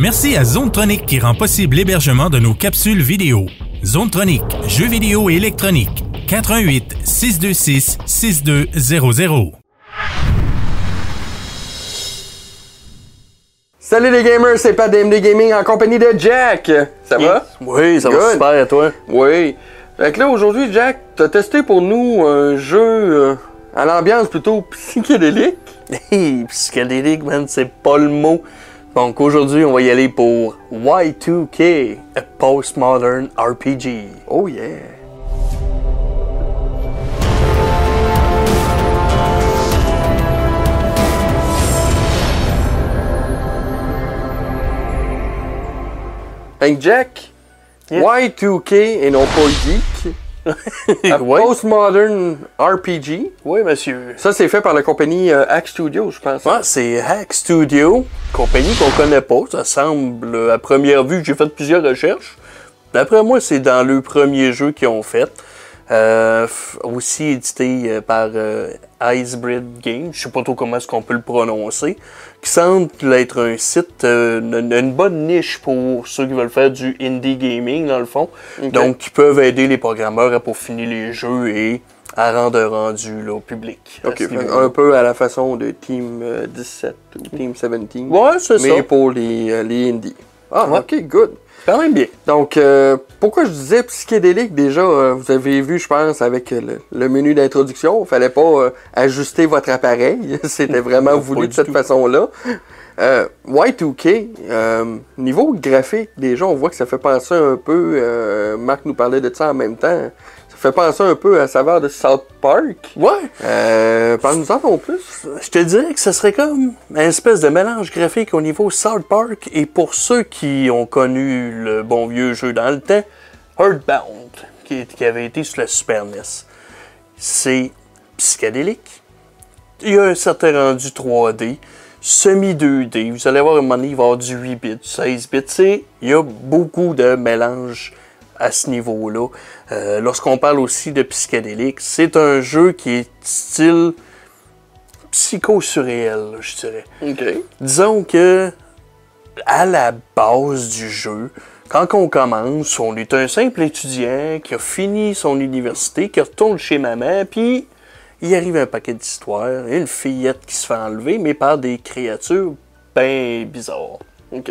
Merci à Zonetronic qui rend possible l'hébergement de nos capsules vidéo. Zonetronic, jeux vidéo et électronique. 88 626 6200. Salut les gamers, c'est Pat DMD Gaming en compagnie de Jack. Ça va? Oui, ça Good. va super, et toi? Oui. Fait que là, aujourd'hui, Jack, t'as testé pour nous un jeu euh, à l'ambiance plutôt psychédélique. Hey, psychédélique, man, c'est pas le mot. Donc aujourd'hui, on va y aller pour Y2K, a postmodern RPG. Oh yeah. Que Jack, Yeah. Y2K et non pas Geek, a Ouais. postmodern RPG. Oui, monsieur. Ça, c'est fait par la compagnie euh, Hack Studio, je pense. Ouais, c'est Hack Studio, compagnie qu'on connaît pas. Ça semble, à première vue, j'ai fait plusieurs recherches. D'après moi, c'est dans le premier jeu qu'ils ont fait. Euh, aussi édité euh, par euh, Icebread Games, je sais pas trop comment est-ce qu'on peut le prononcer, qui semble être un site, euh, une, une bonne niche pour ceux qui veulent faire du indie gaming dans le fond. Donc, qui peuvent aider les programmeurs à peaufiner les jeux et à rendre un rendu là, au public. Ok, un peu à la façon de Team euh, 17 ou Team 17. Ouais, c'est mais ça. pour les, les indies. Ah, Ouais. ok, good. Quand même bien. Donc, euh, pourquoi je disais psychédélique déjà, euh, vous avez vu, je pense, avec euh, le, le menu d'introduction, il fallait pas euh, ajuster votre appareil, c'était vraiment voulu de cette façon-là. Euh, Y2K, euh, niveau graphique, déjà, on voit que ça fait penser un peu, euh, Marc nous parlait de ça en même temps, fait penser un peu à saveur de South Park. Ouais. Euh, Parle-nous en plus. Je te dirais que ce serait comme une espèce de mélange graphique au niveau South Park. Et pour ceux qui ont connu le bon vieux jeu dans le temps, Earthbound, qui, qui avait été sur la Super NES. C'est psychédélique. Il y a un certain rendu 3D, semi-2D. Vous allez voir, un moment donné, il va y avoir du 8 bits, du 16 bits. C'est- Il y a beaucoup de mélange à ce niveau-là. Euh, Lorsqu'on parle aussi de psychédélique, c'est un jeu qui est style psycho-surréel, je dirais. Disons que, à la base du jeu, quand on commence, on est un simple étudiant qui a fini son université, qui retourne chez maman, puis il arrive un paquet d'histoires, une fillette qui se fait enlever, mais par des créatures ben bizarres. Ok.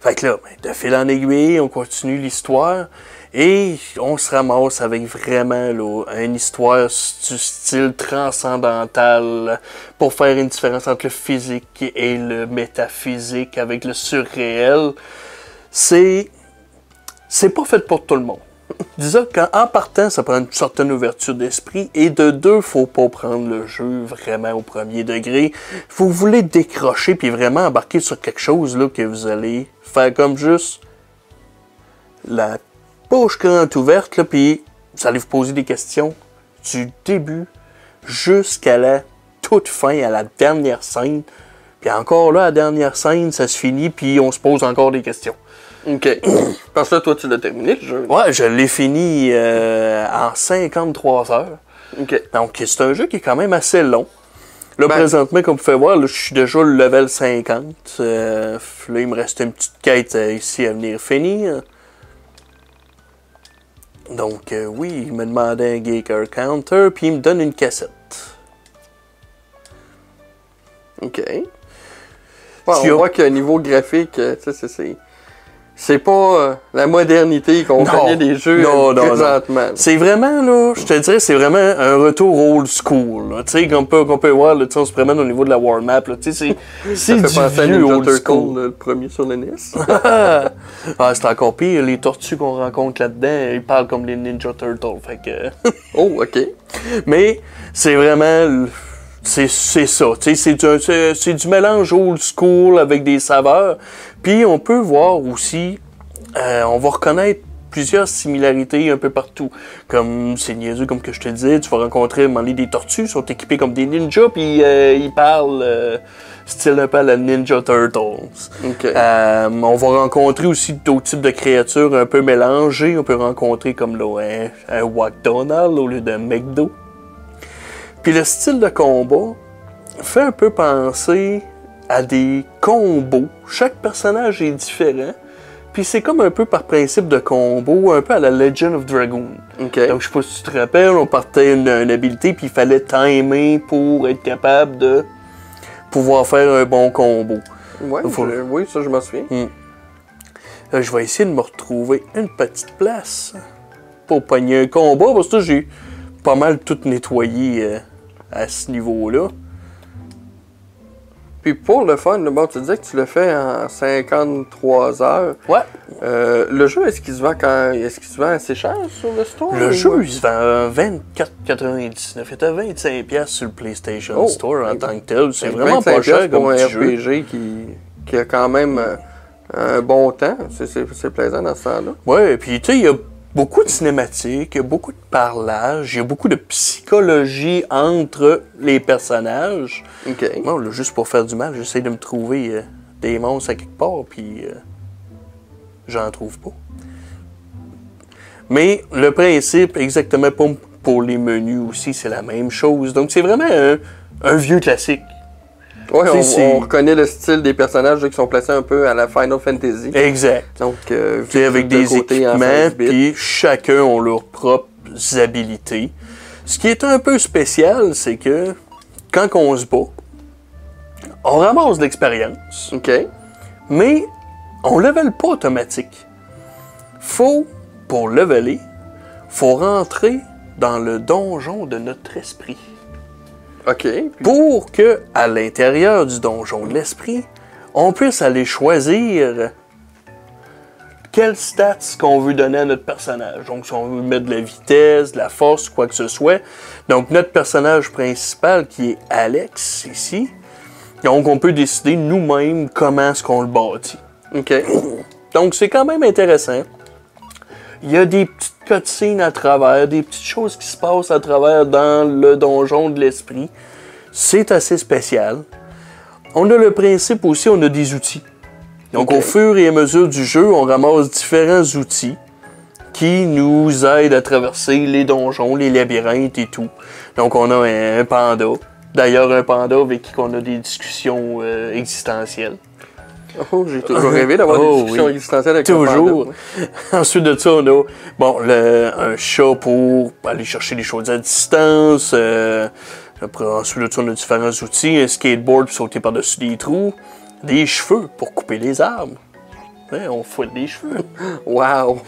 Fait que là, ben, de fil en aiguille, on continue l'histoire et on se ramasse avec vraiment là, une histoire du style transcendantal pour faire une différence entre le physique et le métaphysique avec le surréel. C'est. C'est pas fait pour tout le monde. Disons qu'en partant, ça prend une certaine ouverture d'esprit. Et de deux, faut pas prendre le jeu vraiment au premier degré. Vous voulez décrocher puis vraiment embarquer sur quelque chose là, que vous allez faire comme juste la bouche grande ouverte, là, puis vous allez vous poser des questions du début jusqu'à la toute fin, à la dernière scène. Puis encore là, la dernière scène, ça se finit, puis on se pose encore des questions. Ok. Parce que là, toi, tu l'as terminé, le jeu. Ouais, je l'ai fini euh, en 53 heures. Ok. Donc, c'est un jeu qui est quand même assez long. Là, Ben- présentement, comme vous pouvez voir, là, je suis déjà le level 50. Euh, là, il me reste une petite quête euh, ici à venir finir. Donc, oui, il me demandait un Gaker Counter, puis il me donne une cassette. Ok. Ouais, Tu on as- voit que niveau graphique, tu sais, c'est- c'est. Pas euh, la modernité qu'on connaît des jeux Non, non, non. présentement. C'est vraiment, là, je te dirais, c'est vraiment un retour old school. Tu sais, qu'on peut, qu'on peut voir, là, on se promène au niveau de la War Map. là. Tu sais, c'est- Ça c'est fait du penser à vieux old Turtle, school. là, le premier sur le NES. ah, c'est encore pire. Les tortues qu'on rencontre là-dedans, ils parlent comme les Ninja Turtles. Fait que... oh, ok. Mais c'est vraiment. C'est ça. C'est du, du mélange old school avec des saveurs. Puis on peut voir aussi. euh, on va reconnaître plusieurs similarités un peu partout. Comme c'est niaiseux, comme que je te disais, tu vas rencontrer donné, des tortues, ils sont équipés comme des ninjas, puis euh, ils parlent euh, style un peu à la Ninja Turtles. Euh, on va rencontrer aussi d'autres types de créatures un peu mélangées. On peut rencontrer comme là, un, un McDonald's au lieu d'un McDo. Puis le style de combat fait un peu penser à des combos. Chaque personnage est différent. Puis c'est comme un peu par principe de combo, un peu à la Legend of Dragoon. Ok. Donc, je sais pas si tu te rappelles, on partait une, une habilité, puis il fallait timer pour être capable de pouvoir faire un bon combo. Ouais, Faut- je- oui, ça, je m'en souviens. Là, je vais essayer de me retrouver une petite place pour pogner un combat, parce que j'ai pas mal tout nettoyé euh, à ce niveau-là. Puis pour le fun, bon, tu disais que tu le fais en 53 heures. Ouais. Euh, le jeu, est-ce qu'il se vend quand est-ce qu'il se vend assez cher sur le store? Le jeu, il se vend à 24,99. Il était à 25$ sur le PlayStation Oh. Store en tant que tel. C'est vraiment 25 pas cher piastres pour comme un jeu. RPG qui, qui a quand même euh, un bon temps. C'est- plaisant dans ce temps-là. Ouais, et puis tu sais, il y a beaucoup de cinématiques, il y a beaucoup de parlage, il y a beaucoup de psychologie entre les personnages. OK. Moi, là, juste pour faire du mal, j'essaie de me trouver euh, des monstres à quelque part, puis euh, j'en trouve pas. Mais le principe, exactement pour, pour les menus aussi, c'est la même chose. Donc c'est vraiment un, un vieux classique. Sais, on, reconnaît le style des personnages là, qui sont placés un peu à la Final Fantasy. Exact. Donc, euh, avec de des équipements, 16 bits. puis chacun ont leurs propres habilités. Ce qui est un peu spécial, c'est que quand on se bat, on ramasse de l'expérience, OK. mais on level pas automatique. Faut, pour leveler, faut rentrer dans le donjon de notre esprit. OK. Pour que, à l'intérieur du donjon de l'esprit, on puisse aller choisir quelles stats qu'on veut donner à notre personnage. Donc, si on veut mettre de la vitesse, de la force, quoi que ce soit. Donc, notre personnage principal, qui est Alex, ici, donc on peut décider nous-mêmes comment est-ce qu'on le bâtit. OK. Donc, c'est quand même intéressant. Il y a des petites à travers, des petites choses qui se passent à travers dans le donjon de l'esprit. C'est assez spécial. On a le principe aussi, on a des outils. Donc, au fur et à mesure du jeu, on ramasse différents outils qui nous aident à traverser les donjons, les labyrinthes et tout. Donc, on a un, un panda. D'ailleurs, un panda avec qui on a des discussions euh, existentielles. Oh, j'ai toujours rêvé d'avoir Oh, des discussions oui. existentielles avec Toujours. Ensuite de ça, on a bon, le- un chat pour aller chercher les choses à distance. euh, après, ensuite de ça, on a différents outils. Un skateboard pour sauter par-dessus des trous. Des cheveux pour couper les arbres. Hein, on fouette des cheveux. Wow.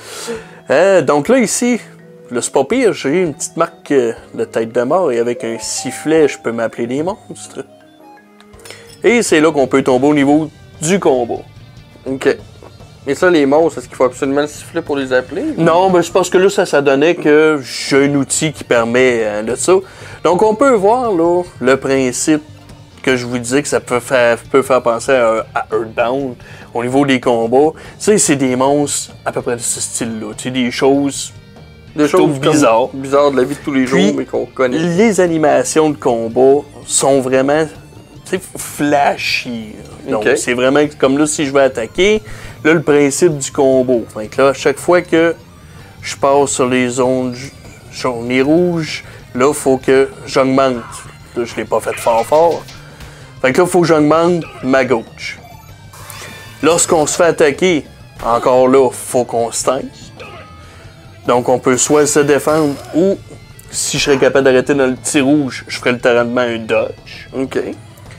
Euh, donc là, ici, le c'est pas pire, j'ai une petite marque euh, de tête de mort et avec un sifflet, je peux m'appeler des monstres. Et c'est là qu'on peut tomber au niveau du combat. OK. Et ça, les monstres, est-ce qu'il faut absolument le siffler pour les appeler? Non, mais c'est parce que là, ça, ça donnait que j'ai un outil qui permet euh, de ça. Donc, on peut voir, là, le principe que je vous disais que ça peut faire, peut faire penser à, à Earthbound au niveau des combats. Tu sais, c'est des monstres à peu près de ce style-là. Tu sais, des choses... Des choses bizarres. bizarres de la vie de tous les jours, mais qu'on connaît. Les animations de combat sont vraiment flashy. Donc, c'est vraiment comme là, si je vais attaquer, là, le principe du combo. Fait que là, à chaque fois que je passe sur les zones jaunes et rouges, là, il faut que j'augmente. Là, je l'ai pas fait fort fort. Fait que là, il faut que j'augmente ma gauche. Lorsqu'on se fait attaquer, encore là, faut qu'on se tank. Donc, on peut soit se défendre ou, si je serais capable d'arrêter dans le petit rouge, je ferais littéralement un dodge. OK.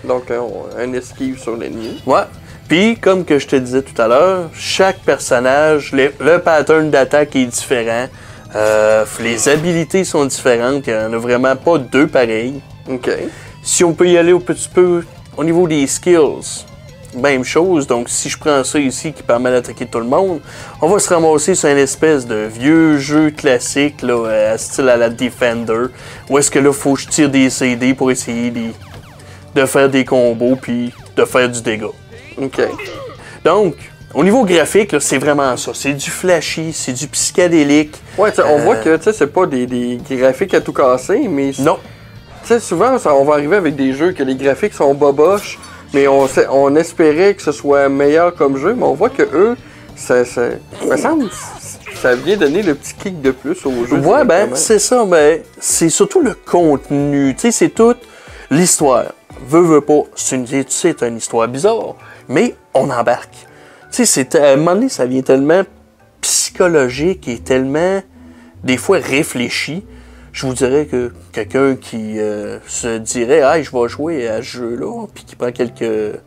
Donc, un, un esquive sur l'ennemi. Ouais. Puis, comme que je te disais tout à l'heure, chaque personnage, les- le pattern d'attaque est différent. Euh, les habilités sont différentes. Il n'y en a vraiment pas deux pareils. OK. Si on peut y aller un petit peu au niveau des skills, même chose. Donc, si je prends ça ici qui permet d'attaquer tout le monde, on va se ramasser sur une espèce de vieux jeu classique, là, euh, style à la Defender, où est-ce que là, faut que je tire des CD pour essayer des- de faire des combos puis de faire du dégât. OK. Donc, au niveau graphique, c'est vraiment ça. C'est du flashy, c'est du psychédélique. Ouais, on Euh, voit que tu sais, c'est pas des, des graphiques à tout casser, mais Non, tu sais, souvent, ça- on va arriver avec des jeux que les graphiques sont boboches, mais on, on espérait que ce soit meilleur comme jeu, mais on voit que eux, ça, ça, me semble, ça vient donner le petit kick de plus au jeu. Ouais, ben, c'est ça, mais c'est surtout le contenu. Tu sais, c'est toute l'histoire. Veut, veut pas, c'est une, c'est une histoire bizarre, mais on embarque. Tu sais, c'est- à un moment donné, ça vient tellement psychologique et tellement, des fois, réfléchi. Je vous dirais que quelqu'un qui euh, se dirait, ah, je vais jouer à ce jeu-là, puis qui prend quelques,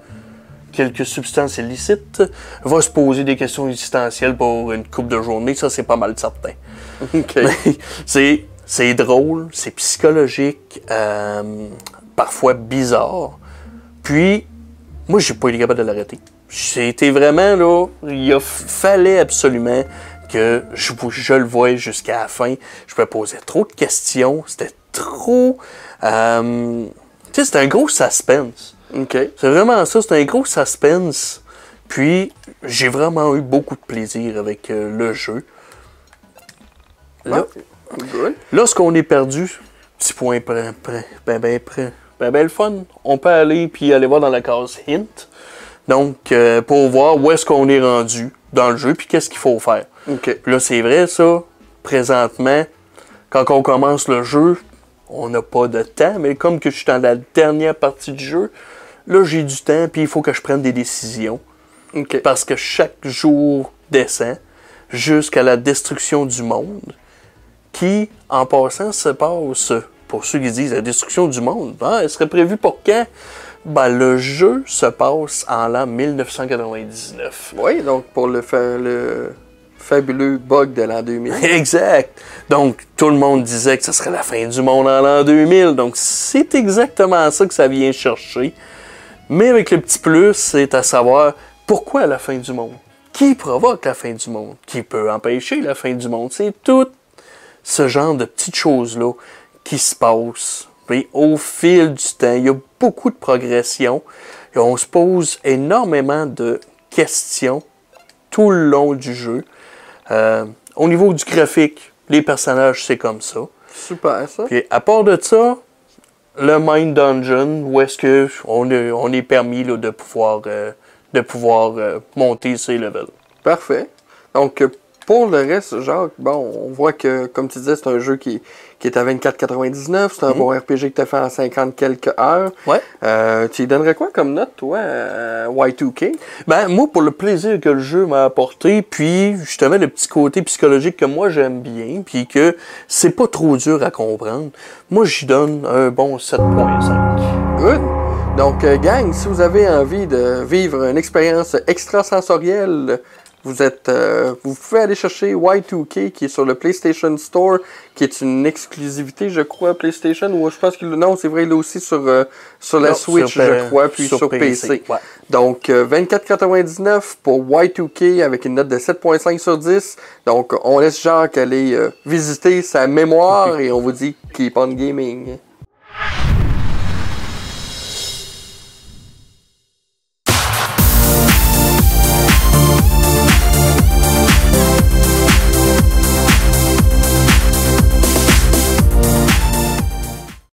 quelques substances illicites, va se poser des questions existentielles pour une coupe de journée, ça, c'est pas mal certain. Ok. c'est, c'est drôle, c'est psychologique, euh, parfois bizarre. Puis, moi, j'ai pas été capable de l'arrêter. C'était vraiment là, il a- fallait absolument que je, je le voie jusqu'à la fin. Je me posais trop de questions, c'était trop. euh, tu sais, c'était un gros suspense. C'est vraiment ça, c'est un gros suspense. Puis, j'ai vraiment eu beaucoup de plaisir avec euh, le jeu. Là, Good. Lorsqu'on est perdu, petit point près, près, ben ben près, ben ben le fun, on peut aller puis aller voir dans la case hint. Donc, euh, pour voir où est-ce qu'on est rendu dans le jeu puis qu'est-ce qu'il faut faire. Ok. Puis là, c'est vrai, ça, présentement, quand on commence le jeu, on n'a pas de temps, mais comme que je suis dans la dernière partie du jeu, là, j'ai du temps puis il faut que je prenne des décisions Ok. parce que chaque jour descend jusqu'à la destruction du monde, qui, en passant, se passe, pour ceux qui disent la destruction du monde, ah, elle serait prévue pour quand? Ben, le jeu se passe en l'an 1999. Oui, donc pour le, fa- le fabuleux bug de l'an 2000. Exact. Donc, tout le monde disait que ce serait la fin du monde en l'an 2000. Donc, c'est exactement ça que ça vient chercher. Mais avec le petit plus, c'est à savoir pourquoi la fin du monde? Qui provoque la fin du monde? Qui peut empêcher la fin du monde? C'est tout ce genre de petites choses-là qui se passent. Puis, au fil du temps, il y a beaucoup de progression. Et on se pose énormément de questions tout le long du jeu. Euh, au niveau du graphique, les personnages, c'est comme ça. Super, ça. Puis à part de ça, le Mind Dungeon, où est-ce que on est, on est permis là, de pouvoir, euh, de pouvoir euh, monter ses levels. Parfait. Donc, pour le reste, Jacques, bon, on voit que, comme tu disais, c'est un jeu qui, qui est à 24,99. C'est un bon RPG que tu as fait en 50 quelques heures. Ouais. Euh, tu lui donnerais quoi comme note, toi, à Y2K? Ben, moi, pour le plaisir que le jeu m'a apporté, puis justement le petit côté psychologique que moi j'aime bien, puis que c'est pas trop dur à comprendre, moi j'y donne un bon 7.5. Good. Donc, euh, gang, si vous avez envie de vivre une expérience extrasensorielle, vous êtes, euh, vous pouvez aller chercher Y2K qui est sur le PlayStation Store, qui est une exclusivité, je crois, PlayStation. Ou je pense que non, c'est vrai, il est aussi sur euh, sur la Non, Switch, sur je crois, puis sur, sur PC. PC, ouais. Donc, euh, 24,99 pour Y2K avec une note de 7.5 sur 10. Donc, on laisse Jacques aller euh, visiter sa mémoire et on vous dit keep on gaming.